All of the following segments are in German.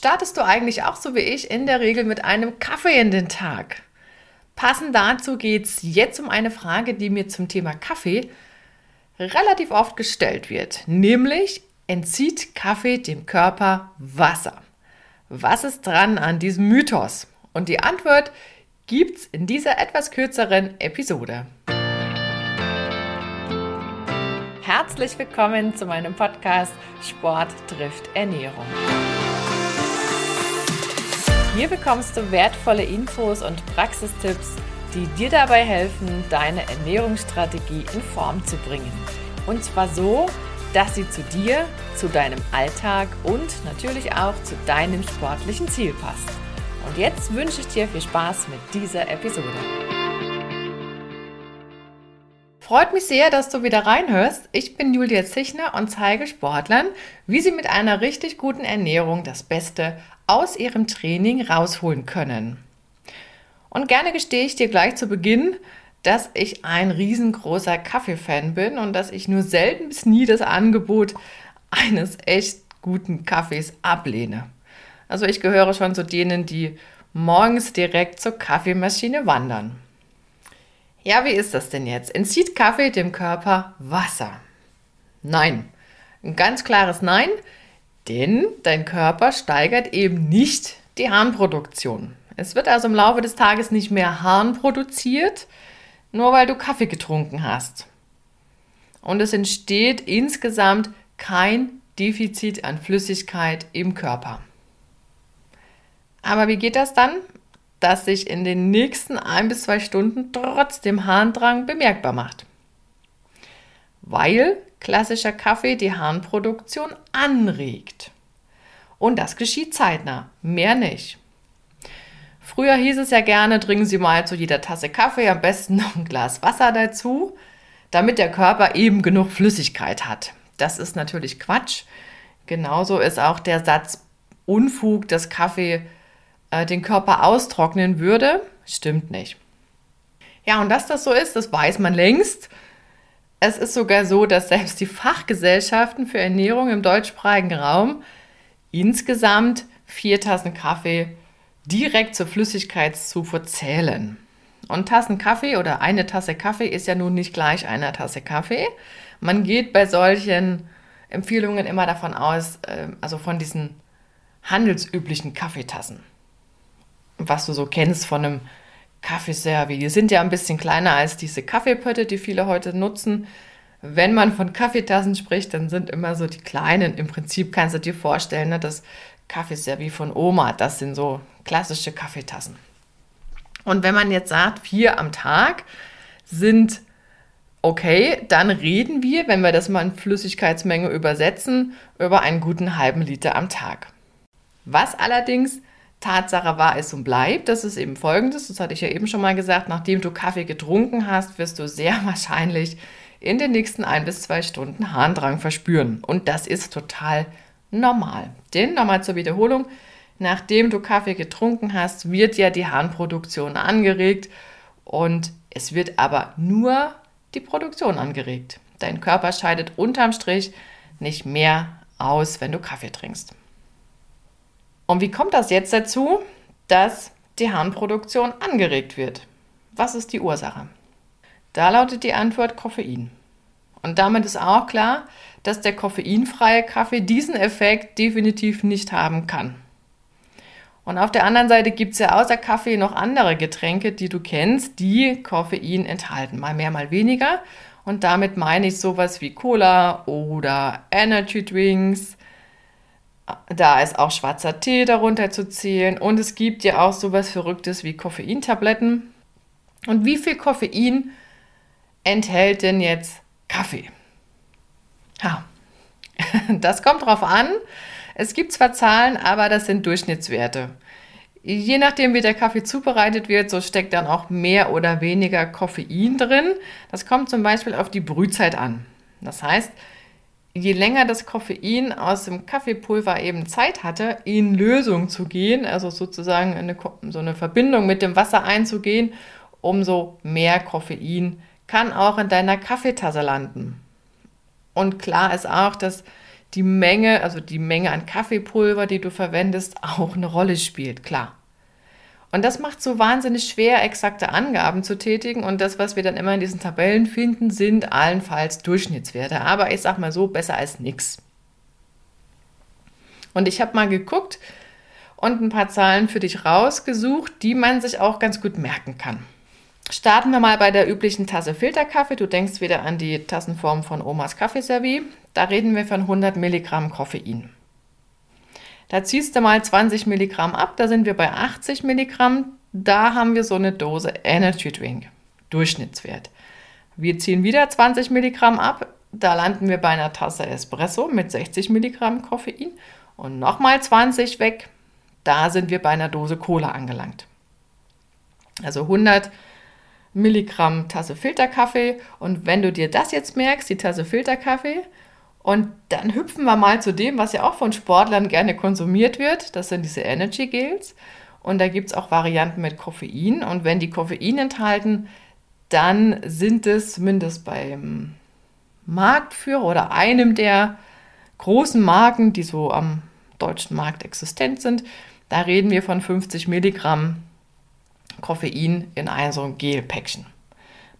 Startest du eigentlich auch so wie ich in der Regel mit einem Kaffee in den Tag? Passend dazu geht es jetzt um eine Frage, die mir zum Thema Kaffee relativ oft gestellt wird, nämlich entzieht Kaffee dem Körper Wasser? Was ist dran an diesem Mythos? Und die Antwort gibt's in dieser etwas kürzeren Episode. Herzlich willkommen zu meinem Podcast Sport trifft Ernährung. Hier bekommst du wertvolle Infos und Praxistipps, die dir dabei helfen, deine Ernährungsstrategie in Form zu bringen. Und zwar so, dass sie zu dir, zu deinem Alltag und natürlich auch zu deinem sportlichen Ziel passt. Und jetzt wünsche ich dir viel Spaß mit dieser Episode. Freut mich sehr, dass du wieder reinhörst. Ich bin Julia Zichner und zeige Sportlern, wie sie mit einer richtig guten Ernährung das Beste aus ihrem Training rausholen können. Und gerne gestehe ich dir gleich zu Beginn, dass ich ein riesengroßer Kaffeefan bin und dass ich nur selten bis nie das Angebot eines echt guten Kaffees ablehne. Also ich gehöre schon zu denen, die morgens direkt zur Kaffeemaschine wandern. Ja, wie ist das denn jetzt? Entzieht Kaffee dem Körper Wasser? Nein. Ein ganz klares Nein, denn dein Körper steigert eben nicht die Harnproduktion. Es wird also im Laufe des Tages nicht mehr Harn produziert, nur weil du Kaffee getrunken hast. Und es entsteht insgesamt kein Defizit an Flüssigkeit im Körper. Aber wie geht das dann? Dass sich in den nächsten ein bis zwei Stunden trotzdem Harndrang bemerkbar macht. Weil klassischer Kaffee die Harnproduktion anregt. Und das geschieht zeitnah, mehr nicht. Früher hieß es ja gerne, trinken Sie mal zu jeder Tasse Kaffee am besten noch ein Glas Wasser dazu, damit der Körper eben genug Flüssigkeit hat. Das ist natürlich Quatsch. Genauso ist auch der Satz Unfug, dass Kaffee äh, den Körper austrocknen würde, stimmt nicht. Ja, und dass das so ist, das weiß man längst. Es ist sogar so, dass selbst die Fachgesellschaften für Ernährung im deutschsprachigen Raum insgesamt vier Tassen Kaffee direkt zur Flüssigkeitszufuhr zählen. Und Tassen Kaffee oder eine Tasse Kaffee ist ja nun nicht gleich einer Tasse Kaffee. Man geht bei solchen Empfehlungen immer davon aus, ähm, also von diesen handelsüblichen Kaffeetassen. Was du so kennst von einem Kaffeeservi. Die sind ja ein bisschen kleiner als diese Kaffeepötte, die viele heute nutzen. Wenn man von Kaffeetassen spricht, dann sind immer so die kleinen. Im Prinzip kannst du dir vorstellen, ne, das Kaffeeservi von Oma, das sind so klassische Kaffeetassen. Und wenn man jetzt sagt, vier am Tag sind okay, dann reden wir, wenn wir das mal in Flüssigkeitsmenge übersetzen, über einen guten halben Liter am Tag. Was allerdings Tatsache war, ist und bleibt, das ist eben folgendes, das hatte ich ja eben schon mal gesagt, nachdem du Kaffee getrunken hast, wirst du sehr wahrscheinlich in den nächsten ein bis zwei Stunden Harndrang verspüren. Und das ist total normal. Denn nochmal zur Wiederholung, nachdem du Kaffee getrunken hast, wird ja die Harnproduktion angeregt und es wird aber nur die Produktion angeregt. Dein Körper scheidet unterm Strich nicht mehr aus, wenn du Kaffee trinkst. Und wie kommt das jetzt dazu, dass die Harnproduktion angeregt wird? Was ist die Ursache? Da lautet die Antwort Koffein. Und damit ist auch klar, dass der koffeinfreie Kaffee diesen Effekt definitiv nicht haben kann. Und auf der anderen Seite gibt es ja außer Kaffee noch andere Getränke, die du kennst, die Koffein enthalten. Mal mehr, mal weniger. Und damit meine ich sowas wie Cola oder Energy Drinks, da ist auch schwarzer Tee darunter zu zählen und es gibt ja auch sowas Verrücktes wie Koffeintabletten. Und wie viel Koffein enthält denn jetzt Kaffee? Ha, das kommt drauf an. Es gibt zwar Zahlen, aber das sind Durchschnittswerte. Je nachdem, wie der Kaffee zubereitet wird, so steckt dann auch mehr oder weniger Koffein drin. Das kommt zum Beispiel auf die Brühzeit an. Das heißt, je länger das Koffein aus dem Kaffeepulver eben Zeit hatte, in Lösung zu gehen, also sozusagen eine, so eine Verbindung mit dem Wasser einzugehen, umso mehr Koffein kann auch in deiner Kaffeetasse landen. Und klar ist auch, dass die Menge, also die Menge an Kaffeepulver, die du verwendest, auch eine Rolle spielt, klar. Und das macht so wahnsinnig schwer, exakte Angaben zu tätigen. Und das, was wir dann immer in diesen Tabellen finden, sind allenfalls Durchschnittswerte. Aber ich sag mal so, besser als nichts. Und ich habe mal geguckt und ein paar Zahlen für dich rausgesucht, die man sich auch ganz gut merken kann. Starten wir mal bei der üblichen Tasse Filterkaffee. Du denkst wieder an die Tassenform von Omas Kaffeeservie. Da reden wir von 100 Milligramm Koffein. Da ziehst du mal 20 Milligramm ab, da sind wir bei 80 Milligramm. Da haben wir so eine Dose Energy Drink, Durchschnittswert. Wir ziehen wieder 20 Milligramm ab, da landen wir bei einer Tasse Espresso mit 60 Milligramm Koffein und nochmal 20 weg, da sind wir bei einer Dose Cola angelangt. Also 100 Milligramm Tasse Filterkaffee. Und wenn du dir das jetzt merkst, die Tasse Filterkaffee, und dann hüpfen wir mal zu dem, was ja auch von Sportlern gerne konsumiert wird. Das sind diese Energy Gels. Und da gibt es auch Varianten mit Koffein. Und wenn die Koffein enthalten, dann sind es zumindest beim Marktführer oder einem der großen Marken, die so am deutschen Markt existent sind, da reden wir von 50 Milligramm Koffein in ein so ein Gelpäckchen.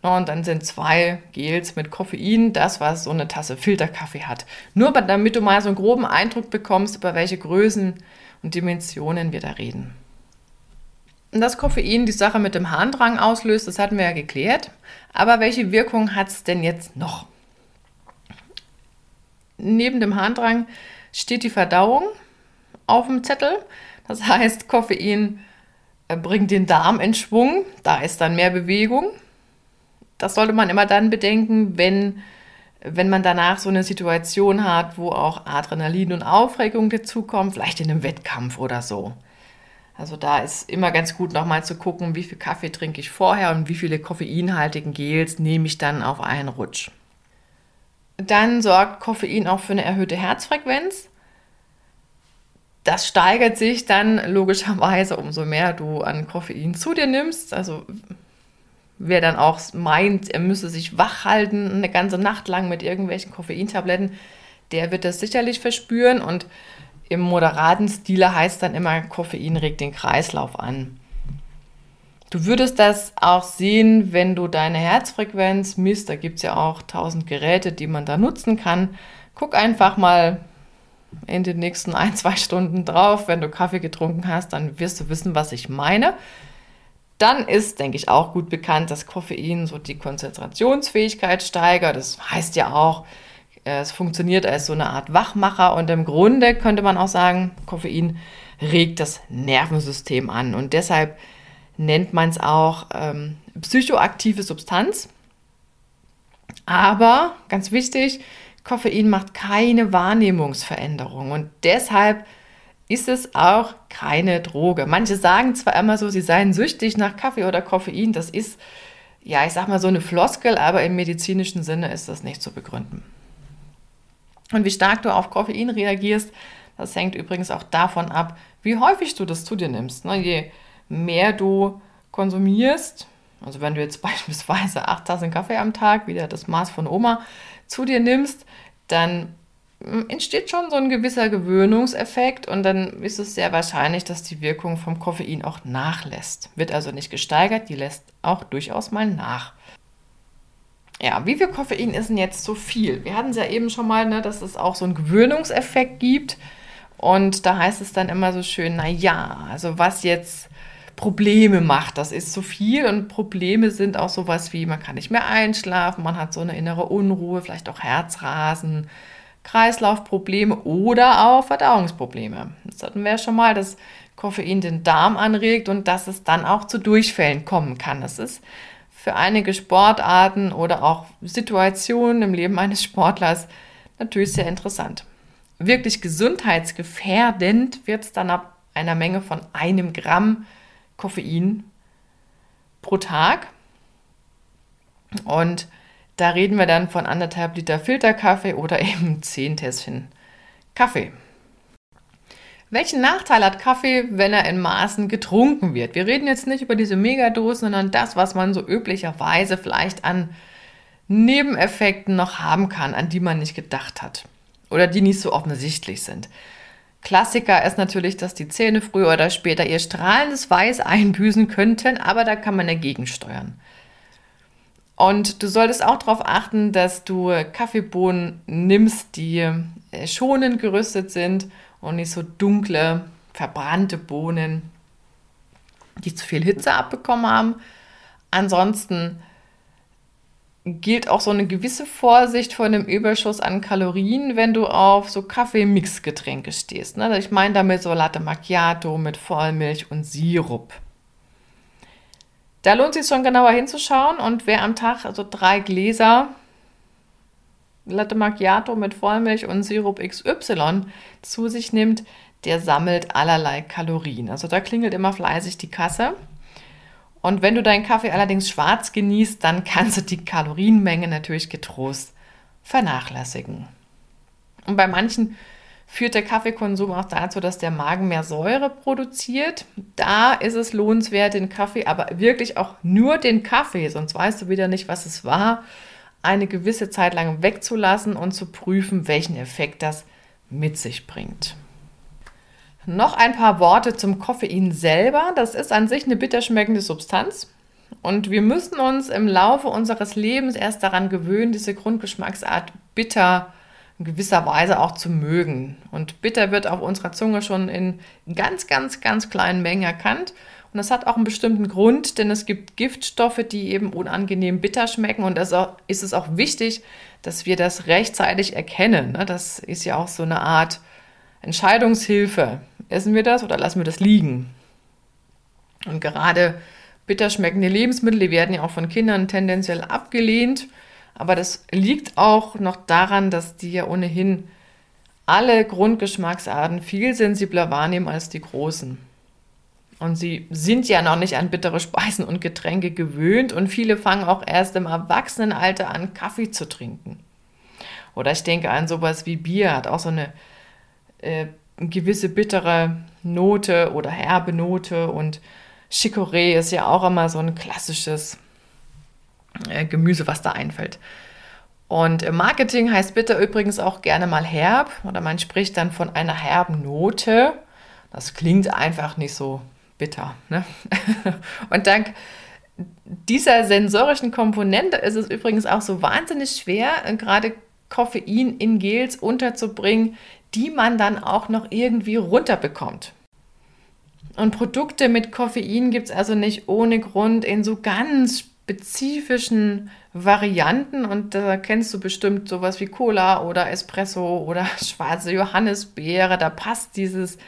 Und dann sind zwei Gels mit Koffein, das, was so eine Tasse Filterkaffee hat. Nur damit du mal so einen groben Eindruck bekommst, über welche Größen und Dimensionen wir da reden. Und das Koffein die Sache mit dem Harndrang auslöst, das hatten wir ja geklärt. Aber welche Wirkung hat es denn jetzt noch? Neben dem Harndrang steht die Verdauung auf dem Zettel. Das heißt, Koffein bringt den Darm in Schwung, da ist dann mehr Bewegung. Das sollte man immer dann bedenken, wenn, wenn man danach so eine Situation hat, wo auch Adrenalin und Aufregung dazukommen, vielleicht in einem Wettkampf oder so. Also da ist immer ganz gut nochmal zu gucken, wie viel Kaffee trinke ich vorher und wie viele koffeinhaltigen Gels nehme ich dann auf einen Rutsch. Dann sorgt Koffein auch für eine erhöhte Herzfrequenz das steigert sich dann logischerweise, umso mehr du an Koffein zu dir nimmst. Also wer dann auch meint, er müsse sich wach halten eine ganze Nacht lang mit irgendwelchen Koffeintabletten, der wird das sicherlich verspüren. Und im moderaten Stile heißt dann immer, Koffein regt den Kreislauf an. Du würdest das auch sehen, wenn du deine Herzfrequenz misst. Da gibt es ja auch tausend Geräte, die man da nutzen kann. Guck einfach mal in den nächsten ein, zwei Stunden drauf. Wenn du Kaffee getrunken hast, dann wirst du wissen, was ich meine. Dann ist, denke ich, auch gut bekannt, dass Koffein so die Konzentrationsfähigkeit steigert. Das heißt ja auch, äh, es funktioniert als so eine Art Wachmacher und im Grunde könnte man auch sagen, Koffein regt das Nervensystem an und deshalb nennt man es auch ähm, psychoaktive Substanz. Aber ganz wichtig, Koffein macht keine Wahrnehmungsveränderung und deshalb ist es auch keine Droge. Manche sagen zwar immer so, sie seien süchtig nach Kaffee oder Koffein, das ist, ja, ich sag mal so eine Floskel, aber im medizinischen Sinne ist das nicht zu begründen. Und wie stark du auf Koffein reagierst, das hängt übrigens auch davon ab, wie häufig du das zu dir nimmst. Ne? Je mehr du konsumierst, also wenn du jetzt beispielsweise acht Tassen Kaffee am Tag, wieder das Maß von Oma, zu dir nimmst, dann entsteht schon so ein gewisser Gewöhnungseffekt und dann ist es sehr wahrscheinlich, dass die Wirkung vom Koffein auch nachlässt. Wird also nicht gesteigert, die lässt auch durchaus mal nach. Ja, wie viel Koffein ist denn jetzt zu viel? Wir hatten es ja eben schon mal, ne, dass es auch so einen Gewöhnungseffekt gibt. Und da heißt es dann immer so schön, na ja, also was jetzt Probleme macht. Das ist zu viel und Probleme sind auch sowas wie, man kann nicht mehr einschlafen, man hat so eine innere Unruhe, vielleicht auch Herzrasen, Kreislaufprobleme oder auch Verdauungsprobleme. Das hatten wir ja schon mal, dass Koffein den Darm anregt und dass es dann auch zu Durchfällen kommen kann. Das ist für einige Sportarten oder auch Situationen im Leben eines Sportlers natürlich sehr interessant. Wirklich gesundheitsgefährdend wird es dann ab einer Menge von einem Gramm Koffein pro Tag. Und da reden wir dann von anderthalb Liter Filterkaffee oder eben zehn Tässchen Kaffee. Welchen Nachteil hat Kaffee, wenn er in Maßen getrunken wird? Wir reden jetzt nicht über diese Megadosen, sondern das, was man so üblicherweise vielleicht an Nebeneffekten noch haben kann, an die man nicht gedacht hat. oder die nicht so offensichtlich sind. Klassiker ist natürlich, dass die Zähne früher oder später ihr strahlendes Weiß einbüßen könnten, aber da kann man dagegen steuern. Und du solltest auch darauf achten, dass du Kaffeebohnen nimmst, die äh, schonend gerüstet sind und nicht so dunkle, verbrannte Bohnen, die zu viel Hitze abbekommen haben. Ansonsten gilt auch so eine gewisse Vorsicht vor einem Überschuss an Kalorien, wenn du auf so Kaffee-Mix-Getränke stehst. Ne? Ich meine damit so Latte Macchiato mit Vollmilch und Sirup. Da lohnt es sich schon genauer hinzuschauen und wer am Tag also drei Gläser Latte Macchiato mit Vollmilch und Sirup XY zu sich nimmt, der sammelt allerlei Kalorien. Also da klingelt immer fleißig die Kasse. Und wenn du deinen Kaffee allerdings schwarz genießt, dann kannst du die Kalorienmenge natürlich getrost vernachlässigen. Und bei manchen führt der Kaffeekonsum auch dazu, dass der Magen mehr Säure produziert. Da ist es lohnenswert, den Kaffee, aber wirklich auch nur den Kaffee, sonst weißt du wieder nicht, was es war, eine gewisse Zeit lang wegzulassen und zu prüfen, welchen Effekt das mit sich bringt. Noch ein paar Worte zum Koffein selber. Das ist an sich eine bitterschmeckende Substanz. Und wir müssen uns im Laufe unseres Lebens erst daran gewöhnen, diese Grundgeschmacksart bitter in gewisser Weise auch zu mögen. Und bitter wird auf unserer Zunge schon in ganz, ganz, ganz kleinen Mengen erkannt. Und das hat auch einen bestimmten Grund, denn es gibt Giftstoffe, die eben unangenehm bitter schmecken. Und da ist es auch wichtig, dass wir das rechtzeitig erkennen. Ne? Das ist ja auch so eine Art Entscheidungshilfe. Essen wir das oder lassen wir das liegen? Und gerade bitter schmeckende Lebensmittel, die werden ja auch von Kindern tendenziell abgelehnt. Aber das liegt auch noch daran, dass die ja ohnehin alle Grundgeschmacksarten viel sensibler wahrnehmen als die großen. Und sie sind ja noch nicht an bittere Speisen und Getränke gewöhnt und viele fangen auch erst im Erwachsenenalter an, Kaffee zu trinken. Oder ich denke an sowas wie Bier, hat auch so eine äh, gewisse bittere Note oder herbe Note und Chicorée ist ja auch immer so ein klassisches äh, Gemüse, was da einfällt. Und im Marketing heißt bitter übrigens auch gerne mal herb oder man spricht dann von einer herben Note. Das klingt einfach nicht so bitter. Ne? Und dank dieser sensorischen Komponente ist es übrigens auch so wahnsinnig schwer, gerade Koffein in Gels unterzubringen, die man dann auch noch irgendwie runterbekommt. Und Produkte mit Koffein gibt es also nicht ohne Grund in so ganz spezifischen Varianten. Und da kennst du bestimmt sowas wie Cola oder Espresso oder schwarze Johannisbeere. Da passt dieses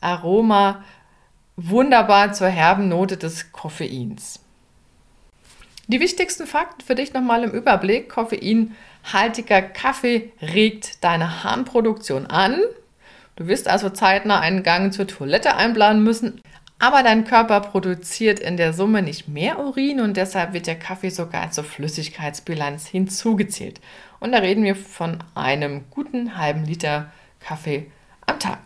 Aroma wunderbar zur herben Note des Koffeins. Die wichtigsten Fakten für dich nochmal im Überblick. Koffein haltiger Kaffee regt deine Harnproduktion an. Du wirst also zeitnah einen Gang zur Toilette einplanen müssen, aber dein Körper produziert in der Summe nicht mehr Urin und deshalb wird der Kaffee sogar zur Flüssigkeitsbilanz hinzugezählt. Und da reden wir von einem guten halben Liter Kaffee am Tag.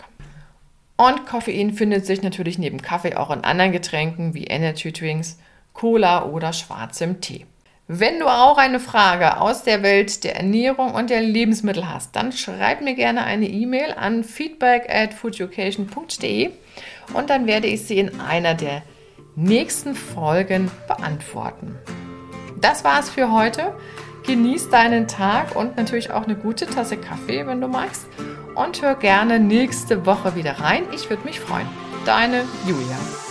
Und Koffein findet sich natürlich neben Kaffee auch in anderen Getränken wie Energy Drinks, Cola oder schwarzem Tee. Wenn du auch eine Frage aus der Welt der Ernährung und der Lebensmittel hast, dann schreib mir gerne eine E-Mail an feedback at foodeducation.de und dann werde ich sie in einer der nächsten Folgen beantworten. Das war's für heute. Genieß deinen Tag und natürlich auch eine gute Tasse Kaffee, wenn du magst. Und hör gerne nächste Woche wieder rein. Ich würde mich freuen. Deine Julia.